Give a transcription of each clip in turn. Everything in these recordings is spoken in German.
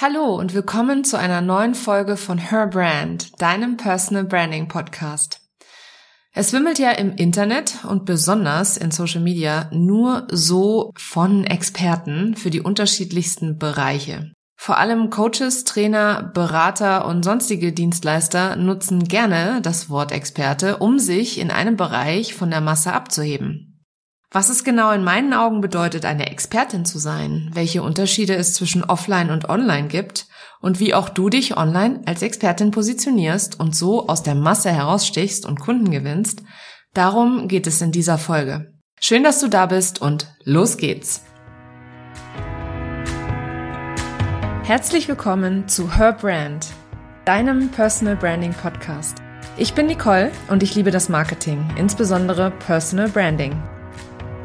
Hallo und willkommen zu einer neuen Folge von Her Brand, deinem Personal Branding Podcast. Es wimmelt ja im Internet und besonders in Social Media nur so von Experten für die unterschiedlichsten Bereiche. Vor allem Coaches, Trainer, Berater und sonstige Dienstleister nutzen gerne das Wort Experte, um sich in einem Bereich von der Masse abzuheben. Was es genau in meinen Augen bedeutet, eine Expertin zu sein, welche Unterschiede es zwischen Offline und Online gibt und wie auch du dich online als Expertin positionierst und so aus der Masse herausstichst und Kunden gewinnst, darum geht es in dieser Folge. Schön, dass du da bist und los geht's! Herzlich willkommen zu Her Brand, deinem Personal Branding Podcast. Ich bin Nicole und ich liebe das Marketing, insbesondere Personal Branding.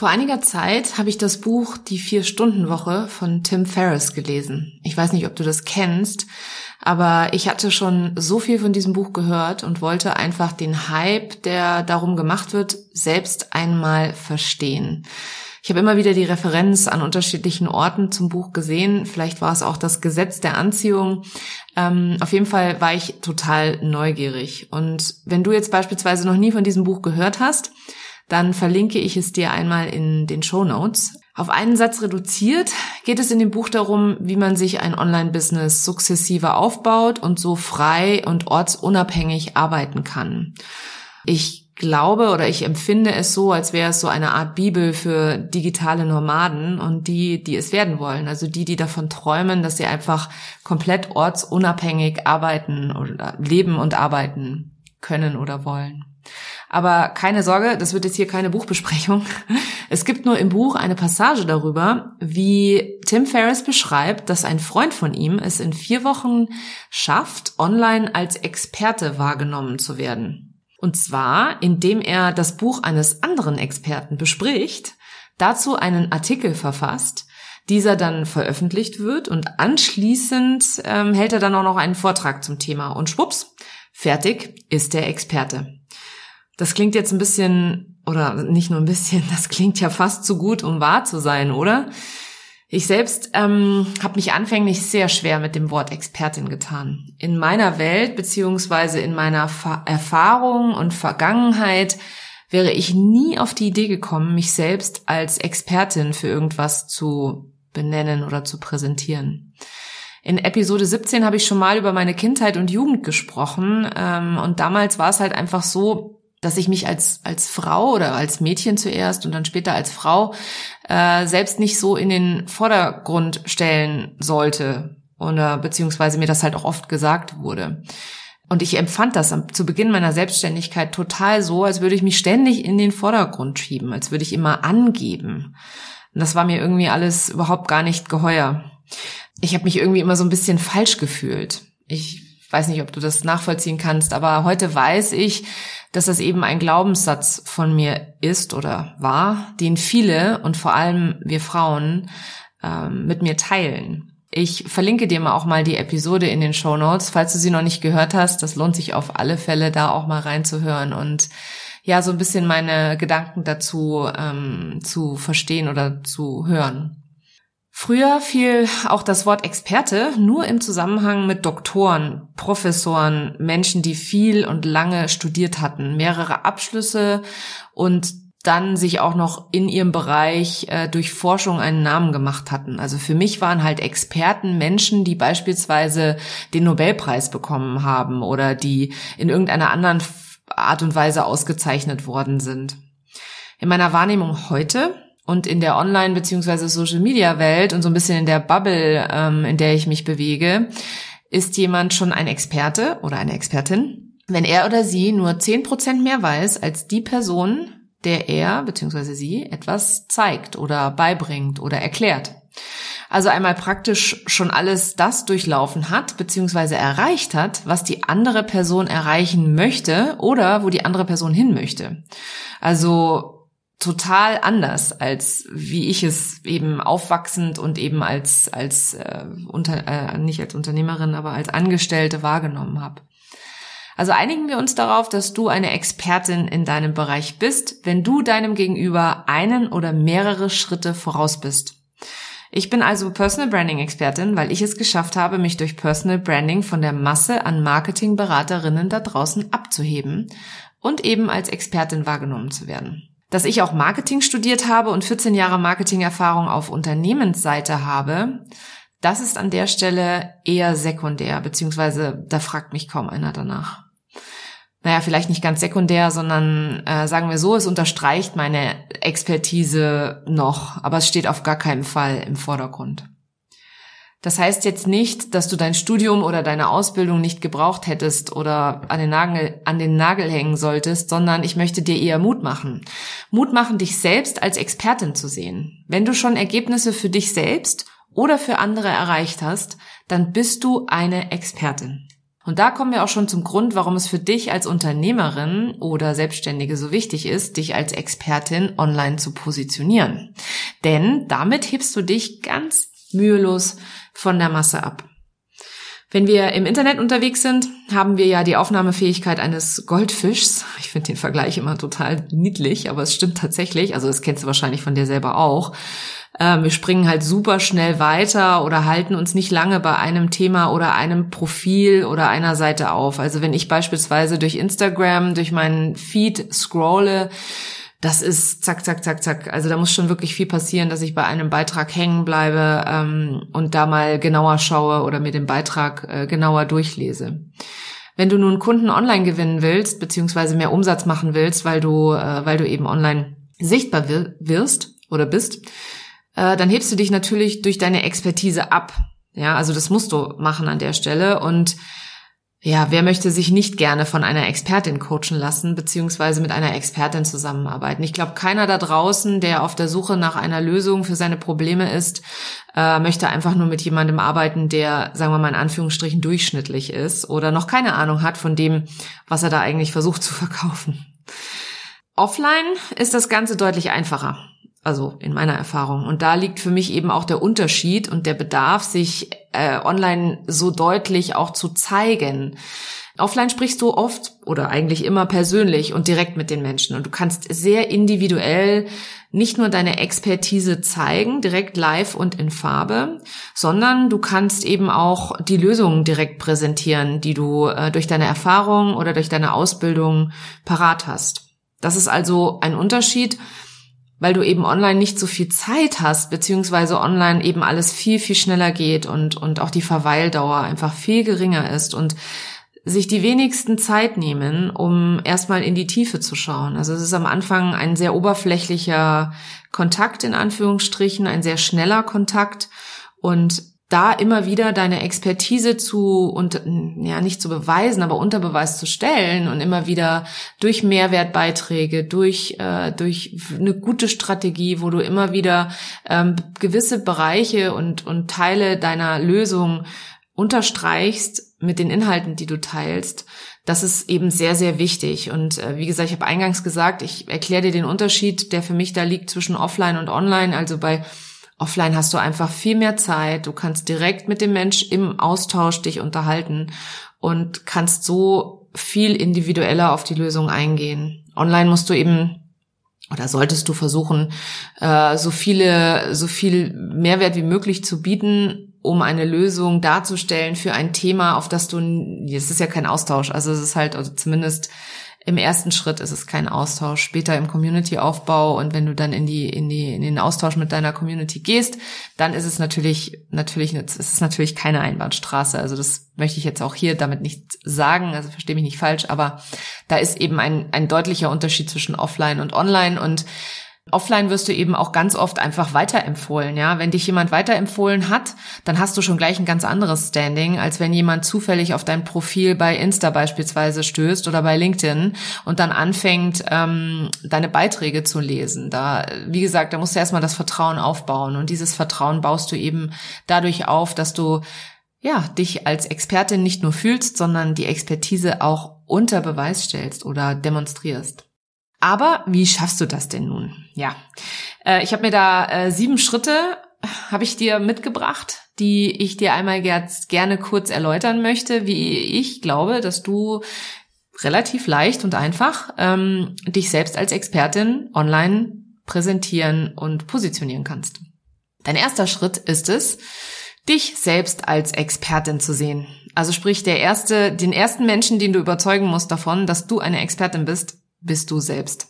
Vor einiger Zeit habe ich das Buch Die Vier-Stunden-Woche von Tim Ferriss gelesen. Ich weiß nicht, ob du das kennst, aber ich hatte schon so viel von diesem Buch gehört und wollte einfach den Hype, der darum gemacht wird, selbst einmal verstehen. Ich habe immer wieder die Referenz an unterschiedlichen Orten zum Buch gesehen. Vielleicht war es auch das Gesetz der Anziehung. Ähm, auf jeden Fall war ich total neugierig. Und wenn du jetzt beispielsweise noch nie von diesem Buch gehört hast, dann verlinke ich es dir einmal in den Show Notes. Auf einen Satz reduziert geht es in dem Buch darum, wie man sich ein Online-Business sukzessive aufbaut und so frei und ortsunabhängig arbeiten kann. Ich glaube oder ich empfinde es so, als wäre es so eine Art Bibel für digitale Nomaden und die, die es werden wollen. Also die, die davon träumen, dass sie einfach komplett ortsunabhängig arbeiten oder leben und arbeiten können oder wollen. Aber keine Sorge, das wird jetzt hier keine Buchbesprechung. Es gibt nur im Buch eine Passage darüber, wie Tim Ferriss beschreibt, dass ein Freund von ihm es in vier Wochen schafft, online als Experte wahrgenommen zu werden. Und zwar, indem er das Buch eines anderen Experten bespricht, dazu einen Artikel verfasst, dieser dann veröffentlicht wird und anschließend ähm, hält er dann auch noch einen Vortrag zum Thema und schwupps, fertig ist der Experte. Das klingt jetzt ein bisschen, oder nicht nur ein bisschen, das klingt ja fast zu gut, um wahr zu sein, oder? Ich selbst ähm, habe mich anfänglich sehr schwer mit dem Wort Expertin getan. In meiner Welt beziehungsweise in meiner Fa Erfahrung und Vergangenheit wäre ich nie auf die Idee gekommen, mich selbst als Expertin für irgendwas zu benennen oder zu präsentieren. In Episode 17 habe ich schon mal über meine Kindheit und Jugend gesprochen ähm, und damals war es halt einfach so, dass ich mich als, als Frau oder als Mädchen zuerst und dann später als Frau äh, selbst nicht so in den Vordergrund stellen sollte oder beziehungsweise mir das halt auch oft gesagt wurde. Und ich empfand das zu Beginn meiner Selbstständigkeit total so, als würde ich mich ständig in den Vordergrund schieben, als würde ich immer angeben. Und das war mir irgendwie alles überhaupt gar nicht geheuer. Ich habe mich irgendwie immer so ein bisschen falsch gefühlt. Ich weiß nicht, ob du das nachvollziehen kannst, aber heute weiß ich, dass das eben ein Glaubenssatz von mir ist oder war, den viele und vor allem wir Frauen ähm, mit mir teilen. Ich verlinke dir mal auch mal die Episode in den Show Notes, falls du sie noch nicht gehört hast. Das lohnt sich auf alle Fälle, da auch mal reinzuhören und ja, so ein bisschen meine Gedanken dazu ähm, zu verstehen oder zu hören. Früher fiel auch das Wort Experte nur im Zusammenhang mit Doktoren, Professoren, Menschen, die viel und lange studiert hatten, mehrere Abschlüsse und dann sich auch noch in ihrem Bereich äh, durch Forschung einen Namen gemacht hatten. Also für mich waren halt Experten Menschen, die beispielsweise den Nobelpreis bekommen haben oder die in irgendeiner anderen Art und Weise ausgezeichnet worden sind. In meiner Wahrnehmung heute und in der Online- bzw. Social-Media-Welt und so ein bisschen in der Bubble, ähm, in der ich mich bewege, ist jemand schon ein Experte oder eine Expertin, wenn er oder sie nur zehn Prozent mehr weiß als die Person, der er bzw. sie etwas zeigt oder beibringt oder erklärt. Also einmal praktisch schon alles das durchlaufen hat, beziehungsweise erreicht hat, was die andere Person erreichen möchte oder wo die andere Person hin möchte. Also total anders als wie ich es eben aufwachsend und eben als als äh, unter äh, nicht als Unternehmerin, aber als Angestellte wahrgenommen habe. Also einigen wir uns darauf, dass du eine Expertin in deinem Bereich bist, wenn du deinem Gegenüber einen oder mehrere Schritte voraus bist. Ich bin also Personal Branding Expertin, weil ich es geschafft habe, mich durch Personal Branding von der Masse an Marketingberaterinnen da draußen abzuheben und eben als Expertin wahrgenommen zu werden. Dass ich auch Marketing studiert habe und 14 Jahre Marketingerfahrung auf Unternehmensseite habe, das ist an der Stelle eher sekundär, beziehungsweise da fragt mich kaum einer danach naja, vielleicht nicht ganz sekundär, sondern äh, sagen wir so, es unterstreicht meine Expertise noch, aber es steht auf gar keinen Fall im Vordergrund. Das heißt jetzt nicht, dass du dein Studium oder deine Ausbildung nicht gebraucht hättest oder an den, Nagel, an den Nagel hängen solltest, sondern ich möchte dir eher Mut machen. Mut machen, dich selbst als Expertin zu sehen. Wenn du schon Ergebnisse für dich selbst oder für andere erreicht hast, dann bist du eine Expertin. Und da kommen wir auch schon zum Grund, warum es für dich als Unternehmerin oder Selbstständige so wichtig ist, dich als Expertin online zu positionieren. Denn damit hebst du dich ganz mühelos von der Masse ab. Wenn wir im Internet unterwegs sind, haben wir ja die Aufnahmefähigkeit eines Goldfischs. Ich finde den Vergleich immer total niedlich, aber es stimmt tatsächlich. Also das kennst du wahrscheinlich von dir selber auch. Ähm, wir springen halt super schnell weiter oder halten uns nicht lange bei einem Thema oder einem Profil oder einer Seite auf. Also wenn ich beispielsweise durch Instagram, durch meinen Feed scrolle, das ist zack, zack, zack, zack. Also da muss schon wirklich viel passieren, dass ich bei einem Beitrag hängen bleibe ähm, und da mal genauer schaue oder mir den Beitrag äh, genauer durchlese. Wenn du nun Kunden online gewinnen willst, beziehungsweise mehr Umsatz machen willst, weil du, äh, weil du eben online sichtbar wirst oder bist, äh, dann hebst du dich natürlich durch deine Expertise ab. Ja, also das musst du machen an der Stelle. Und ja, wer möchte sich nicht gerne von einer Expertin coachen lassen, beziehungsweise mit einer Expertin zusammenarbeiten? Ich glaube, keiner da draußen, der auf der Suche nach einer Lösung für seine Probleme ist, äh, möchte einfach nur mit jemandem arbeiten, der, sagen wir mal in Anführungsstrichen, durchschnittlich ist oder noch keine Ahnung hat von dem, was er da eigentlich versucht zu verkaufen. Offline ist das Ganze deutlich einfacher. Also in meiner Erfahrung. Und da liegt für mich eben auch der Unterschied und der Bedarf, sich äh, online so deutlich auch zu zeigen. Offline sprichst du oft oder eigentlich immer persönlich und direkt mit den Menschen. Und du kannst sehr individuell nicht nur deine Expertise zeigen, direkt live und in Farbe, sondern du kannst eben auch die Lösungen direkt präsentieren, die du äh, durch deine Erfahrung oder durch deine Ausbildung parat hast. Das ist also ein Unterschied weil du eben online nicht so viel Zeit hast, beziehungsweise online eben alles viel, viel schneller geht und, und auch die Verweildauer einfach viel geringer ist und sich die wenigsten Zeit nehmen, um erstmal in die Tiefe zu schauen. Also es ist am Anfang ein sehr oberflächlicher Kontakt in Anführungsstrichen, ein sehr schneller Kontakt und da immer wieder deine Expertise zu und ja nicht zu beweisen, aber unter Beweis zu stellen und immer wieder durch Mehrwertbeiträge, durch äh, durch eine gute Strategie, wo du immer wieder ähm, gewisse Bereiche und und Teile deiner Lösung unterstreichst mit den Inhalten, die du teilst. Das ist eben sehr, sehr wichtig. Und äh, wie gesagt, ich habe eingangs gesagt, ich erkläre dir den Unterschied, der für mich da liegt zwischen Offline und Online. Also bei Offline hast du einfach viel mehr Zeit, du kannst direkt mit dem Mensch im Austausch dich unterhalten und kannst so viel individueller auf die Lösung eingehen. Online musst du eben oder solltest du versuchen, äh, so viele, so viel Mehrwert wie möglich zu bieten, um eine Lösung darzustellen für ein Thema, auf das du, es ist ja kein Austausch, also es ist halt, also zumindest im ersten Schritt ist es kein Austausch, später im Community-Aufbau und wenn du dann in die, in die, in den Austausch mit deiner Community gehst, dann ist es natürlich, natürlich, es ist natürlich keine Einbahnstraße. Also das möchte ich jetzt auch hier damit nicht sagen, also verstehe mich nicht falsch, aber da ist eben ein, ein deutlicher Unterschied zwischen offline und online und Offline wirst du eben auch ganz oft einfach weiterempfohlen, ja. Wenn dich jemand weiterempfohlen hat, dann hast du schon gleich ein ganz anderes Standing, als wenn jemand zufällig auf dein Profil bei Insta beispielsweise stößt oder bei LinkedIn und dann anfängt, ähm, deine Beiträge zu lesen. Da, wie gesagt, da musst du erstmal das Vertrauen aufbauen und dieses Vertrauen baust du eben dadurch auf, dass du ja, dich als Expertin nicht nur fühlst, sondern die Expertise auch unter Beweis stellst oder demonstrierst. Aber wie schaffst du das denn nun? Ja, äh, ich habe mir da äh, sieben Schritte habe ich dir mitgebracht, die ich dir einmal gerne kurz erläutern möchte, wie ich glaube, dass du relativ leicht und einfach ähm, dich selbst als Expertin online präsentieren und positionieren kannst. Dein erster Schritt ist es, dich selbst als Expertin zu sehen. Also sprich, der erste, den ersten Menschen, den du überzeugen musst davon, dass du eine Expertin bist, bist du selbst.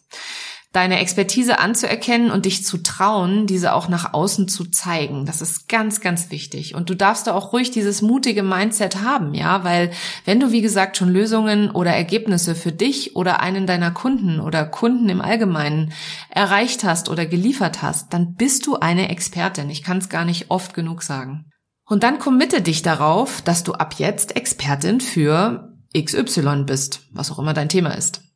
Deine Expertise anzuerkennen und dich zu trauen, diese auch nach außen zu zeigen. Das ist ganz, ganz wichtig. Und du darfst da auch ruhig dieses mutige Mindset haben, ja, weil wenn du, wie gesagt, schon Lösungen oder Ergebnisse für dich oder einen deiner Kunden oder Kunden im Allgemeinen erreicht hast oder geliefert hast, dann bist du eine Expertin. Ich kann es gar nicht oft genug sagen. Und dann committe dich darauf, dass du ab jetzt Expertin für XY bist, was auch immer dein Thema ist.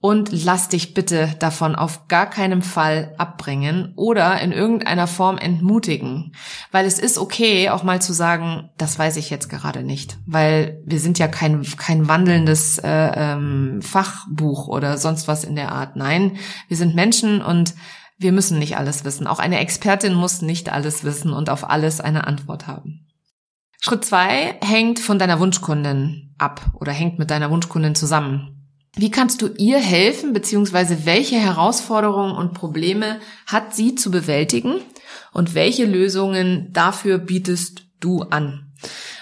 Und lass dich bitte davon auf gar keinen Fall abbringen oder in irgendeiner Form entmutigen. Weil es ist okay, auch mal zu sagen, das weiß ich jetzt gerade nicht. Weil wir sind ja kein, kein wandelndes äh, ähm, Fachbuch oder sonst was in der Art. Nein, wir sind Menschen und wir müssen nicht alles wissen. Auch eine Expertin muss nicht alles wissen und auf alles eine Antwort haben. Schritt zwei hängt von deiner Wunschkundin ab oder hängt mit deiner Wunschkundin zusammen. Wie kannst du ihr helfen, beziehungsweise welche Herausforderungen und Probleme hat sie zu bewältigen und welche Lösungen dafür bietest du an?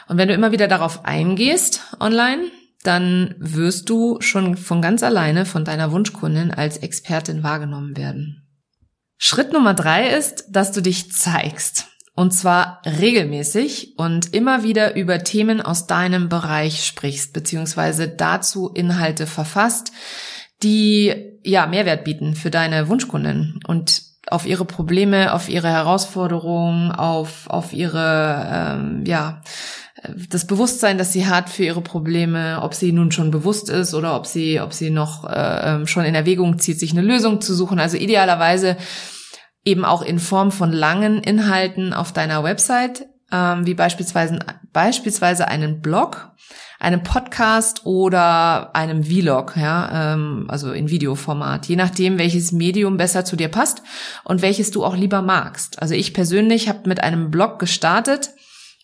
Und wenn du immer wieder darauf eingehst online, dann wirst du schon von ganz alleine von deiner Wunschkundin als Expertin wahrgenommen werden. Schritt Nummer drei ist, dass du dich zeigst. Und zwar regelmäßig und immer wieder über Themen aus deinem Bereich sprichst, beziehungsweise dazu Inhalte verfasst, die ja Mehrwert bieten für deine Wunschkunden und auf ihre Probleme, auf ihre Herausforderungen, auf, auf ihre, ähm, ja, das Bewusstsein, das sie hat für ihre Probleme, ob sie nun schon bewusst ist oder ob sie, ob sie noch äh, ähm, schon in Erwägung zieht, sich eine Lösung zu suchen. Also idealerweise eben auch in Form von langen Inhalten auf deiner Website, ähm, wie beispielsweise, beispielsweise einen Blog, einem Podcast oder einem Vlog, ja, ähm, also in Videoformat, je nachdem, welches Medium besser zu dir passt und welches du auch lieber magst. Also ich persönlich habe mit einem Blog gestartet,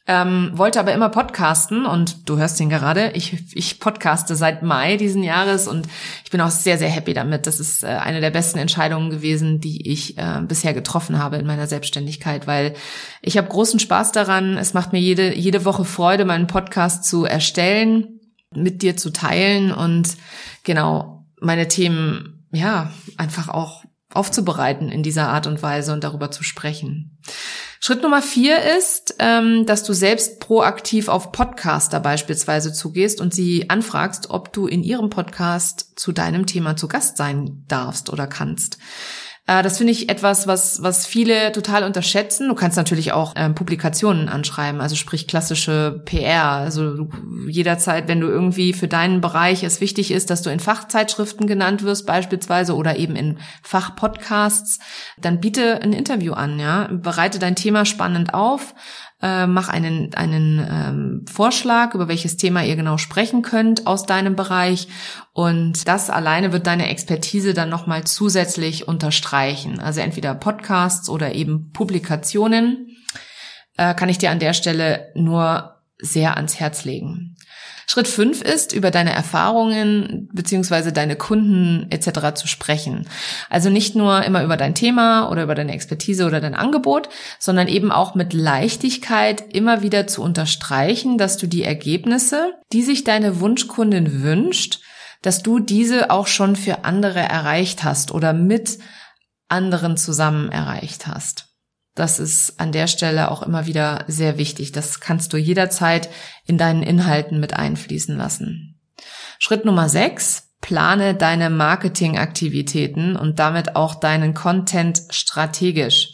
ähm, wollte aber immer podcasten und du hörst ihn gerade. Ich, ich podcaste seit Mai diesen Jahres und ich bin auch sehr, sehr happy damit. Das ist äh, eine der besten Entscheidungen gewesen, die ich äh, bisher getroffen habe in meiner Selbstständigkeit, weil ich habe großen Spaß daran. Es macht mir jede, jede Woche Freude, meinen Podcast zu erstellen, mit dir zu teilen und genau meine Themen, ja, einfach auch aufzubereiten in dieser Art und Weise und darüber zu sprechen. Schritt Nummer vier ist, ähm, dass du selbst proaktiv auf Podcaster beispielsweise zugehst und sie anfragst, ob du in ihrem Podcast zu deinem Thema zu Gast sein darfst oder kannst. Äh, das finde ich etwas, was, was viele total unterschätzen. Du kannst natürlich auch ähm, Publikationen anschreiben, also sprich klassische PR. Also jederzeit, wenn du irgendwie für deinen Bereich es wichtig ist, dass du in Fachzeitschriften genannt wirst beispielsweise oder eben in Fachpodcasts, dann biete ein Interview an, ja. Bereite dein Thema spannend auf, äh, mach einen, einen ähm, Vorschlag, über welches Thema ihr genau sprechen könnt aus deinem Bereich. Und das alleine wird deine Expertise dann nochmal zusätzlich unterstreichen. Also entweder Podcasts oder eben Publikationen äh, kann ich dir an der Stelle nur sehr ans Herz legen. Schritt fünf ist, über deine Erfahrungen beziehungsweise deine Kunden etc. zu sprechen. Also nicht nur immer über dein Thema oder über deine Expertise oder dein Angebot, sondern eben auch mit Leichtigkeit immer wieder zu unterstreichen, dass du die Ergebnisse, die sich deine Wunschkundin wünscht, dass du diese auch schon für andere erreicht hast oder mit anderen zusammen erreicht hast. Das ist an der Stelle auch immer wieder sehr wichtig. Das kannst du jederzeit in deinen Inhalten mit einfließen lassen. Schritt Nummer sechs Plane deine Marketingaktivitäten und damit auch deinen Content strategisch.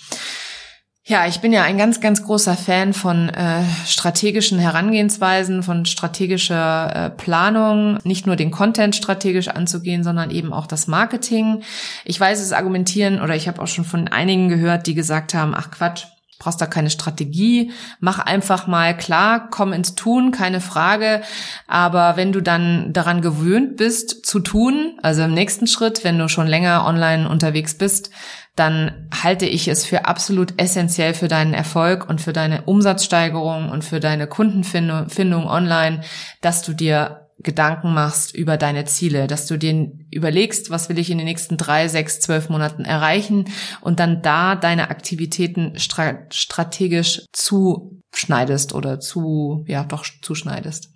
Ja, ich bin ja ein ganz, ganz großer Fan von äh, strategischen Herangehensweisen, von strategischer äh, Planung, nicht nur den Content strategisch anzugehen, sondern eben auch das Marketing. Ich weiß es argumentieren oder ich habe auch schon von einigen gehört, die gesagt haben, ach Quatsch, brauchst da keine Strategie, mach einfach mal klar, komm ins Tun, keine Frage. Aber wenn du dann daran gewöhnt bist zu tun, also im nächsten Schritt, wenn du schon länger online unterwegs bist, dann halte ich es für absolut essentiell für deinen Erfolg und für deine Umsatzsteigerung und für deine Kundenfindung online, dass du dir Gedanken machst über deine Ziele, dass du dir überlegst, was will ich in den nächsten drei, sechs, zwölf Monaten erreichen und dann da deine Aktivitäten strategisch zuschneidest oder zu, ja, doch zuschneidest.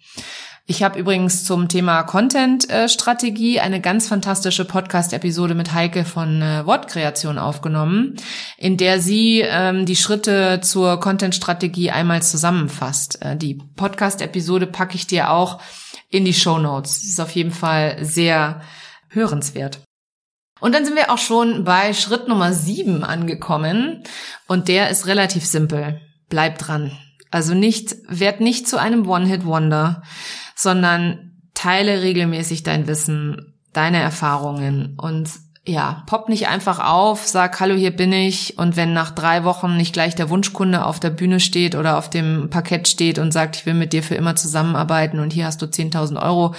Ich habe übrigens zum Thema Content-Strategie eine ganz fantastische Podcast-Episode mit Heike von äh, Wortkreation aufgenommen, in der sie ähm, die Schritte zur Content-Strategie einmal zusammenfasst. Äh, die Podcast-Episode packe ich dir auch in die Show Notes. Ist auf jeden Fall sehr hörenswert. Und dann sind wir auch schon bei Schritt Nummer sieben angekommen. Und der ist relativ simpel. Bleib dran. Also nicht, werd nicht zu einem One-Hit-Wonder, sondern teile regelmäßig dein Wissen, deine Erfahrungen und ja, pop nicht einfach auf, sag Hallo, hier bin ich und wenn nach drei Wochen nicht gleich der Wunschkunde auf der Bühne steht oder auf dem Parkett steht und sagt, ich will mit dir für immer zusammenarbeiten und hier hast du 10.000 Euro,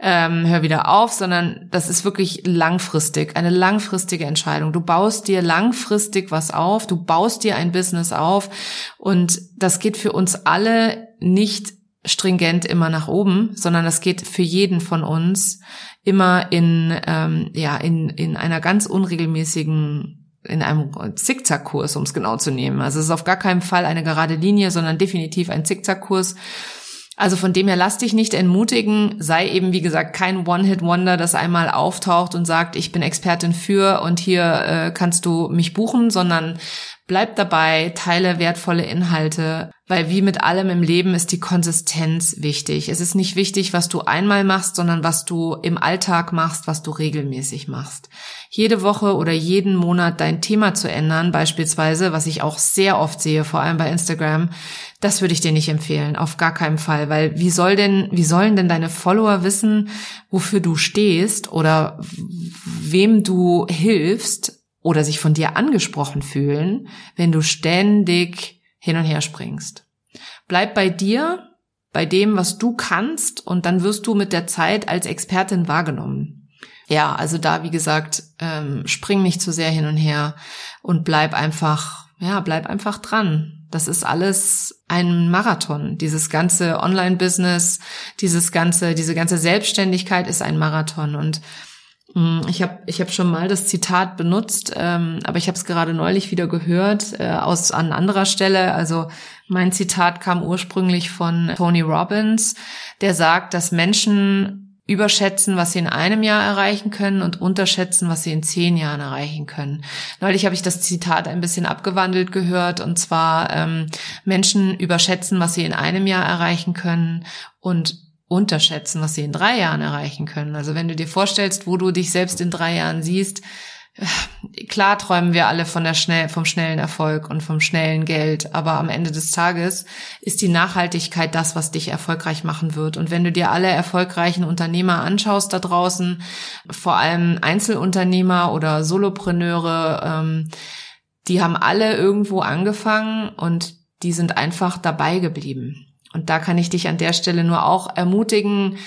ähm, hör wieder auf, sondern das ist wirklich langfristig, eine langfristige Entscheidung. Du baust dir langfristig was auf, du baust dir ein Business auf und das geht für uns alle nicht stringent immer nach oben, sondern das geht für jeden von uns immer in ähm, ja in in einer ganz unregelmäßigen in einem Zickzackkurs, um es genau zu nehmen. Also es ist auf gar keinen Fall eine gerade Linie, sondern definitiv ein Zickzackkurs. Also von dem her lass dich nicht entmutigen, sei eben wie gesagt kein One-Hit-Wonder, das einmal auftaucht und sagt, ich bin Expertin für und hier äh, kannst du mich buchen, sondern Bleib dabei, teile wertvolle Inhalte, weil wie mit allem im Leben ist die Konsistenz wichtig. Es ist nicht wichtig, was du einmal machst, sondern was du im Alltag machst, was du regelmäßig machst. Jede Woche oder jeden Monat dein Thema zu ändern, beispielsweise, was ich auch sehr oft sehe, vor allem bei Instagram, das würde ich dir nicht empfehlen, auf gar keinen Fall, weil wie soll denn, wie sollen denn deine Follower wissen, wofür du stehst oder wem du hilfst, oder sich von dir angesprochen fühlen, wenn du ständig hin und her springst. Bleib bei dir, bei dem, was du kannst, und dann wirst du mit der Zeit als Expertin wahrgenommen. Ja, also da, wie gesagt, ähm, spring nicht zu sehr hin und her und bleib einfach, ja, bleib einfach dran. Das ist alles ein Marathon. Dieses ganze Online-Business, dieses ganze, diese ganze Selbstständigkeit ist ein Marathon und ich habe ich hab schon mal das Zitat benutzt, ähm, aber ich habe es gerade neulich wieder gehört äh, aus an anderer Stelle. Also mein Zitat kam ursprünglich von Tony Robbins, der sagt, dass Menschen überschätzen, was sie in einem Jahr erreichen können und unterschätzen, was sie in zehn Jahren erreichen können. Neulich habe ich das Zitat ein bisschen abgewandelt gehört und zwar ähm, Menschen überschätzen, was sie in einem Jahr erreichen können und unterschätzen, was sie in drei Jahren erreichen können. Also wenn du dir vorstellst, wo du dich selbst in drei Jahren siehst, äh, klar träumen wir alle von der schnell, vom schnellen Erfolg und vom schnellen Geld, aber am Ende des Tages ist die Nachhaltigkeit das, was dich erfolgreich machen wird. Und wenn du dir alle erfolgreichen Unternehmer anschaust da draußen, vor allem Einzelunternehmer oder Solopreneure, ähm, die haben alle irgendwo angefangen und die sind einfach dabei geblieben. Und da kann ich dich an der Stelle nur auch ermutigen,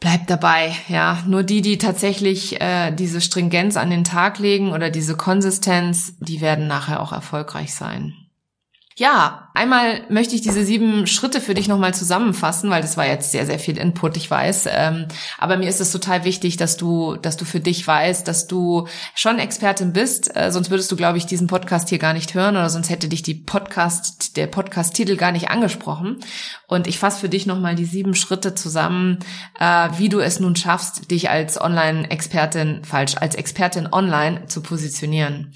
bleib dabei, ja. Nur die, die tatsächlich äh, diese Stringenz an den Tag legen oder diese Konsistenz, die werden nachher auch erfolgreich sein. Ja, einmal möchte ich diese sieben Schritte für dich nochmal zusammenfassen, weil das war jetzt sehr, sehr viel Input, ich weiß. Ähm, aber mir ist es total wichtig, dass du, dass du für dich weißt, dass du schon Expertin bist. Äh, sonst würdest du, glaube ich, diesen Podcast hier gar nicht hören oder sonst hätte dich die Podcast, der Podcast-Titel gar nicht angesprochen. Und ich fasse für dich nochmal die sieben Schritte zusammen, äh, wie du es nun schaffst, dich als Online-Expertin, falsch, als Expertin online zu positionieren.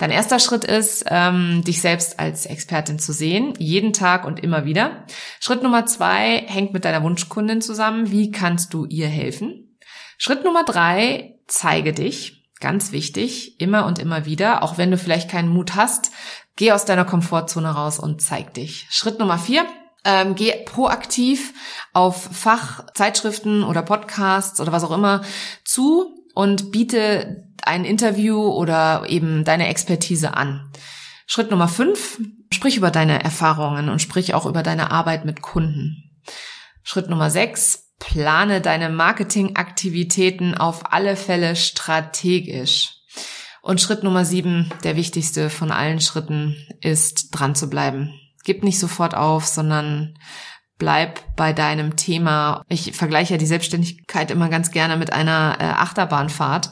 Dein erster Schritt ist, ähm, dich selbst als Expertin zu sehen, jeden Tag und immer wieder. Schritt Nummer zwei hängt mit deiner Wunschkundin zusammen. Wie kannst du ihr helfen? Schritt Nummer drei, zeige dich. Ganz wichtig, immer und immer wieder, auch wenn du vielleicht keinen Mut hast, geh aus deiner Komfortzone raus und zeig dich. Schritt Nummer vier, ähm, geh proaktiv auf Fachzeitschriften oder Podcasts oder was auch immer zu und biete ein Interview oder eben deine Expertise an. Schritt Nummer fünf, sprich über deine Erfahrungen und sprich auch über deine Arbeit mit Kunden. Schritt Nummer sechs, plane deine Marketingaktivitäten auf alle Fälle strategisch. Und Schritt Nummer sieben, der wichtigste von allen Schritten, ist dran zu bleiben. Gib nicht sofort auf, sondern bleib bei deinem Thema. Ich vergleiche ja die Selbstständigkeit immer ganz gerne mit einer äh, Achterbahnfahrt.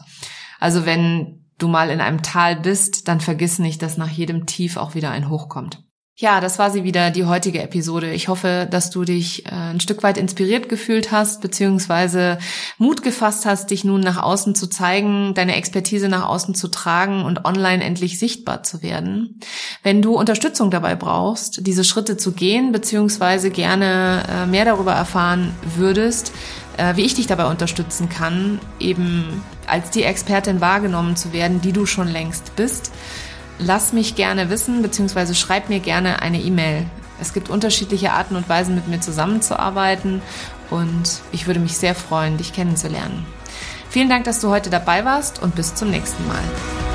Also wenn du mal in einem Tal bist, dann vergiss nicht, dass nach jedem Tief auch wieder ein Hoch kommt. Ja, das war sie wieder, die heutige Episode. Ich hoffe, dass du dich äh, ein Stück weit inspiriert gefühlt hast, beziehungsweise Mut gefasst hast, dich nun nach außen zu zeigen, deine Expertise nach außen zu tragen und online endlich sichtbar zu werden. Wenn du Unterstützung dabei brauchst, diese Schritte zu gehen, beziehungsweise gerne äh, mehr darüber erfahren würdest, äh, wie ich dich dabei unterstützen kann, eben als die Expertin wahrgenommen zu werden, die du schon längst bist, lass mich gerne wissen, beziehungsweise schreib mir gerne eine E-Mail. Es gibt unterschiedliche Arten und Weisen, mit mir zusammenzuarbeiten und ich würde mich sehr freuen, dich kennenzulernen. Vielen Dank, dass du heute dabei warst und bis zum nächsten Mal.